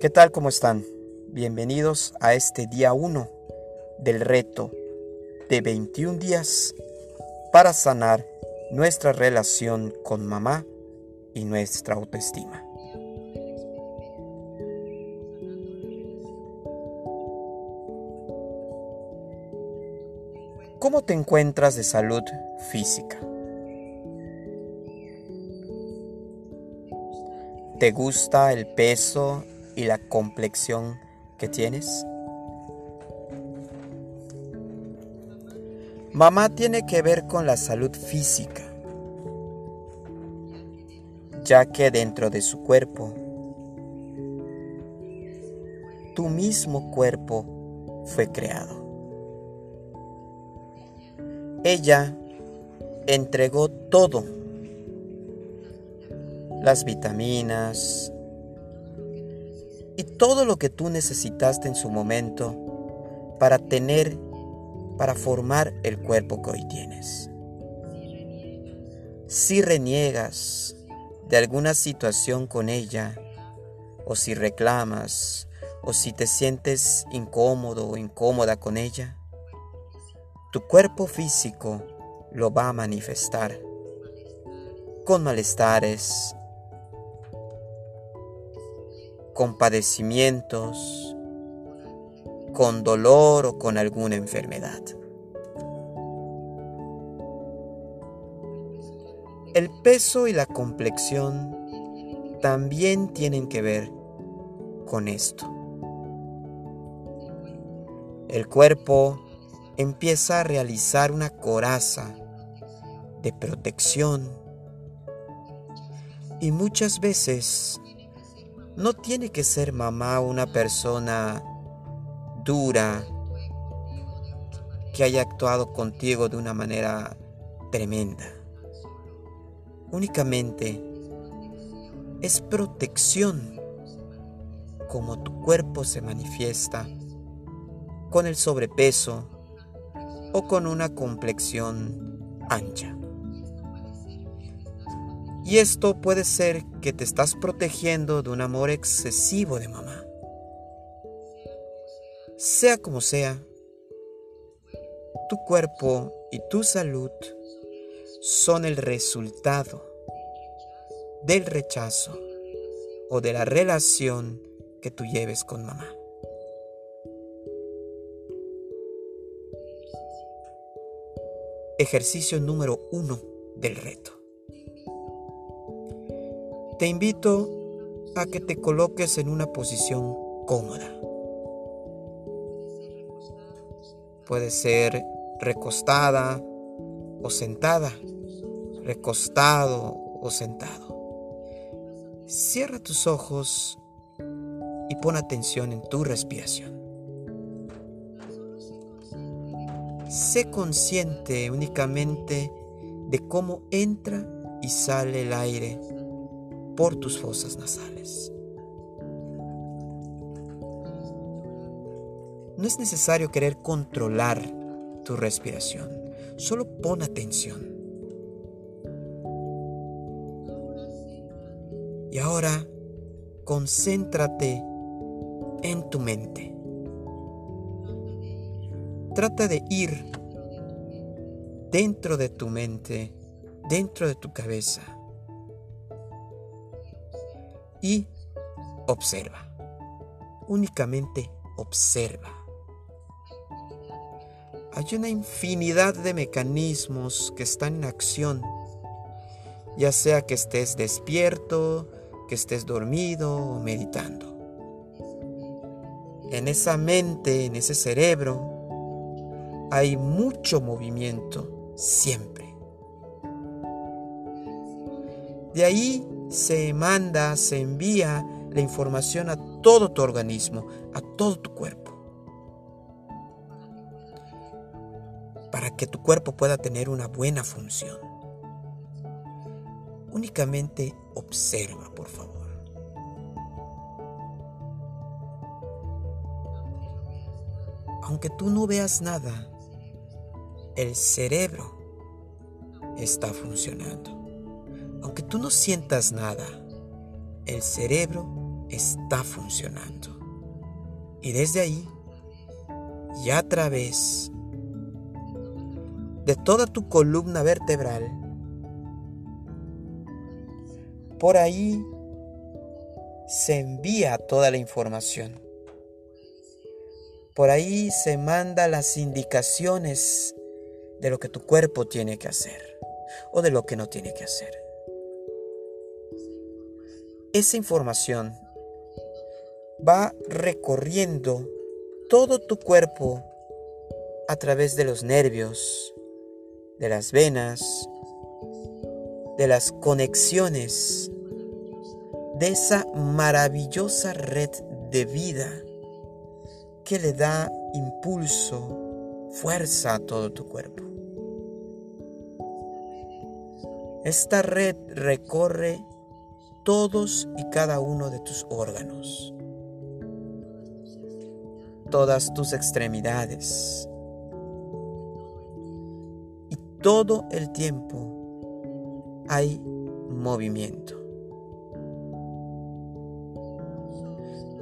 ¿Qué tal? ¿Cómo están? Bienvenidos a este día 1 del reto de 21 días para sanar nuestra relación con mamá y nuestra autoestima. ¿Cómo te encuentras de salud física? ¿Te gusta el peso y la complexión que tienes? Mamá tiene que ver con la salud física, ya que dentro de su cuerpo, tu mismo cuerpo fue creado. Ella entregó todo, las vitaminas y todo lo que tú necesitaste en su momento para tener, para formar el cuerpo que hoy tienes. Si reniegas de alguna situación con ella, o si reclamas, o si te sientes incómodo o incómoda con ella, tu cuerpo físico lo va a manifestar con malestares, con padecimientos, con dolor o con alguna enfermedad. El peso y la complexión también tienen que ver con esto. El cuerpo empieza a realizar una coraza de protección y muchas veces no tiene que ser mamá una persona dura que haya actuado contigo de una manera tremenda. Únicamente es protección como tu cuerpo se manifiesta con el sobrepeso, o con una complexión ancha. Y esto puede ser que te estás protegiendo de un amor excesivo de mamá. Sea como sea, tu cuerpo y tu salud son el resultado del rechazo o de la relación que tú lleves con mamá. Ejercicio número uno del reto. Te invito a que te coloques en una posición cómoda. Puede ser recostada o sentada, recostado o sentado. Cierra tus ojos y pon atención en tu respiración. Sé consciente únicamente de cómo entra y sale el aire por tus fosas nasales. No es necesario querer controlar tu respiración, solo pon atención. Y ahora concéntrate en tu mente. Trata de ir dentro de tu mente, dentro de tu cabeza y observa. Únicamente observa. Hay una infinidad de mecanismos que están en acción, ya sea que estés despierto, que estés dormido o meditando. En esa mente, en ese cerebro, hay mucho movimiento siempre. De ahí se manda, se envía la información a todo tu organismo, a todo tu cuerpo. Para que tu cuerpo pueda tener una buena función. Únicamente observa, por favor. Aunque tú no veas nada, el cerebro está funcionando. Aunque tú no sientas nada, el cerebro está funcionando. Y desde ahí, y a través de toda tu columna vertebral, por ahí se envía toda la información. Por ahí se manda las indicaciones de lo que tu cuerpo tiene que hacer o de lo que no tiene que hacer. Esa información va recorriendo todo tu cuerpo a través de los nervios, de las venas, de las conexiones, de esa maravillosa red de vida que le da impulso, fuerza a todo tu cuerpo. Esta red recorre todos y cada uno de tus órganos, todas tus extremidades. Y todo el tiempo hay movimiento.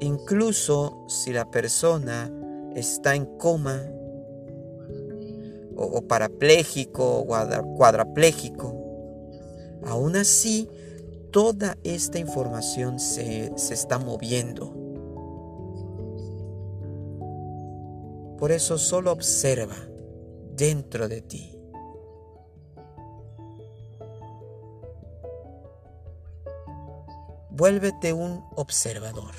Incluso si la persona está en coma o, parapléjico o cuadrapléjico, Aún así, toda esta información se, está moviendo. Por eso solo observa dentro de ti. Vuélvete un observador.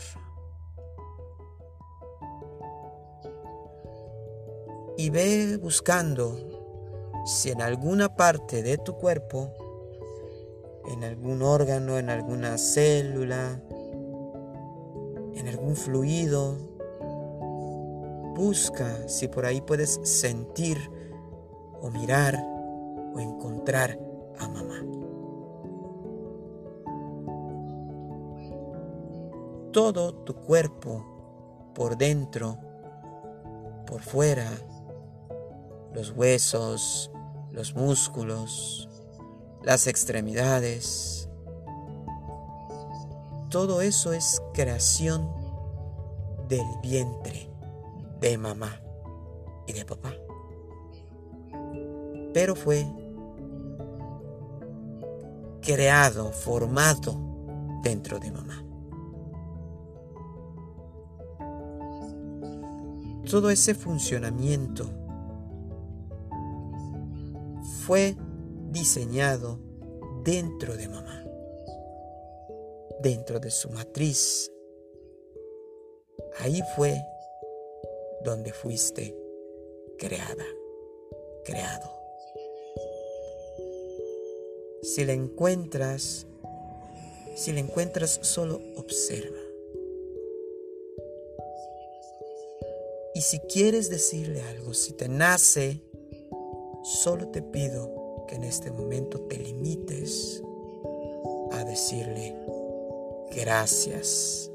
Y ve buscando si en alguna parte de tu cuerpo en algún órgano, en alguna célula, en algún fluido. Busca si por ahí puedes sentir o mirar o encontrar a mamá. Todo tu cuerpo, por dentro, por fuera, los huesos, los músculos, las extremidades. Todo eso es creación del vientre de mamá y de papá. Pero fue creado, formado dentro de mamá. Todo ese funcionamiento fue diseñado dentro de mamá, dentro de su matriz. Ahí fue donde fuiste creada, creado. Si la encuentras, si la encuentras, solo observa. Y si quieres decirle algo, si te nace, solo te pido que en este momento te limites a decirle gracias,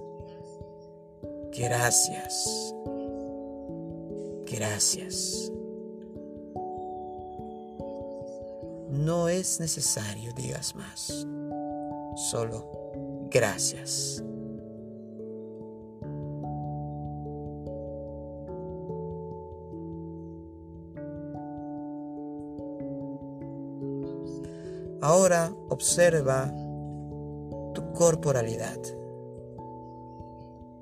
gracias, gracias. No es necesario digas más, solo gracias. Ahora observa tu corporalidad,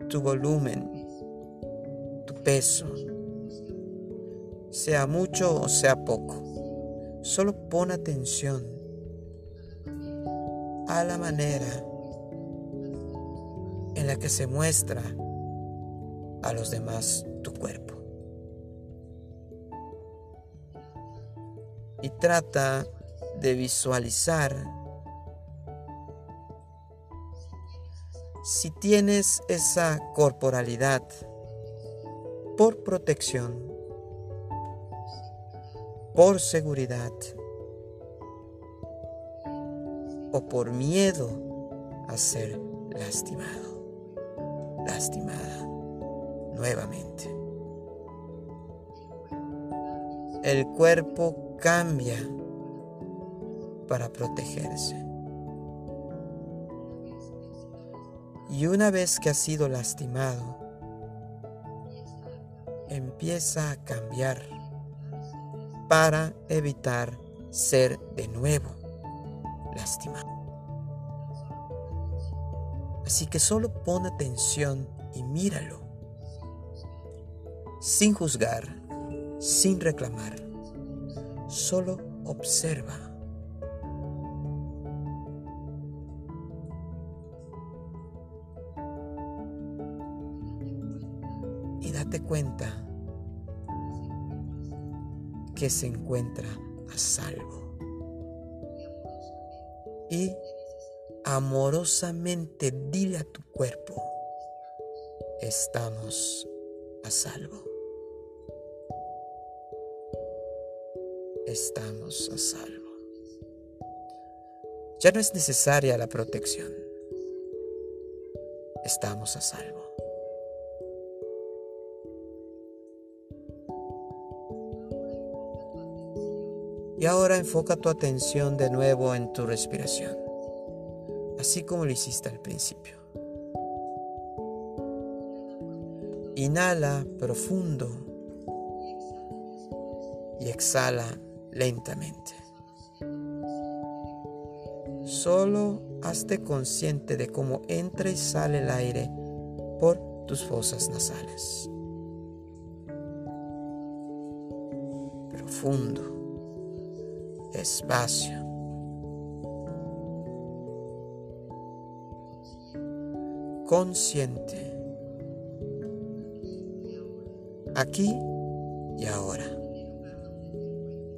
tu volumen, tu peso, sea mucho o sea poco. Solo pon atención a la manera en la que se muestra a los demás tu cuerpo. Y trata de visualizar si tienes esa corporalidad por protección, por seguridad o por miedo a ser lastimado, lastimada nuevamente. El cuerpo cambia para protegerse. Y una vez que has sido lastimado, empieza a cambiar para evitar ser de nuevo lastimado. Así que solo pon atención y míralo, sin juzgar, sin reclamar, solo observa. Y date cuenta que se encuentra a salvo. Y amorosamente dile a tu cuerpo, estamos a salvo. Estamos a salvo. Ya no es necesaria la protección. Estamos a salvo. Y ahora enfoca tu atención de nuevo en tu respiración, así como lo hiciste al principio. Inhala profundo y exhala lentamente. Solo hazte consciente de cómo entra y sale el aire por tus fosas nasales. Profundo espacio. Consciente. Aquí y ahora.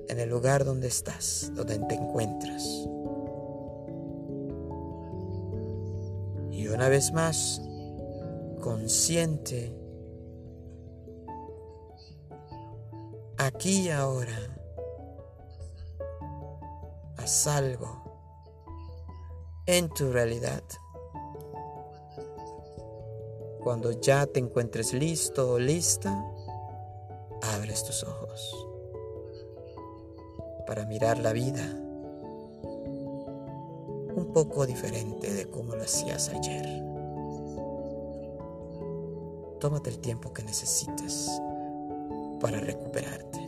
En el lugar donde estás, donde te encuentras. Y una vez más, consciente. Aquí y ahora salvo en tu realidad. Cuando ya te encuentres listo o lista, abres tus ojos para mirar la vida un poco diferente de como lo hacías ayer. Tómate el tiempo que necesites para recuperarte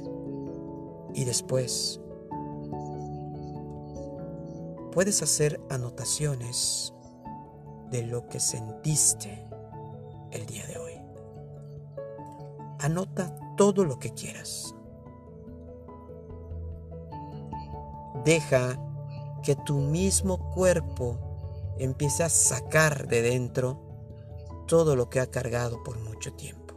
y después puedes hacer anotaciones de lo que sentiste el día de hoy. Anota todo lo que quieras. Deja que tu mismo cuerpo empiece a sacar de dentro todo lo que ha cargado por mucho tiempo.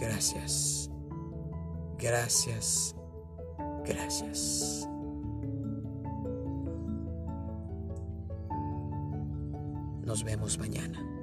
Gracias. Gracias, gracias. Nos vemos mañana.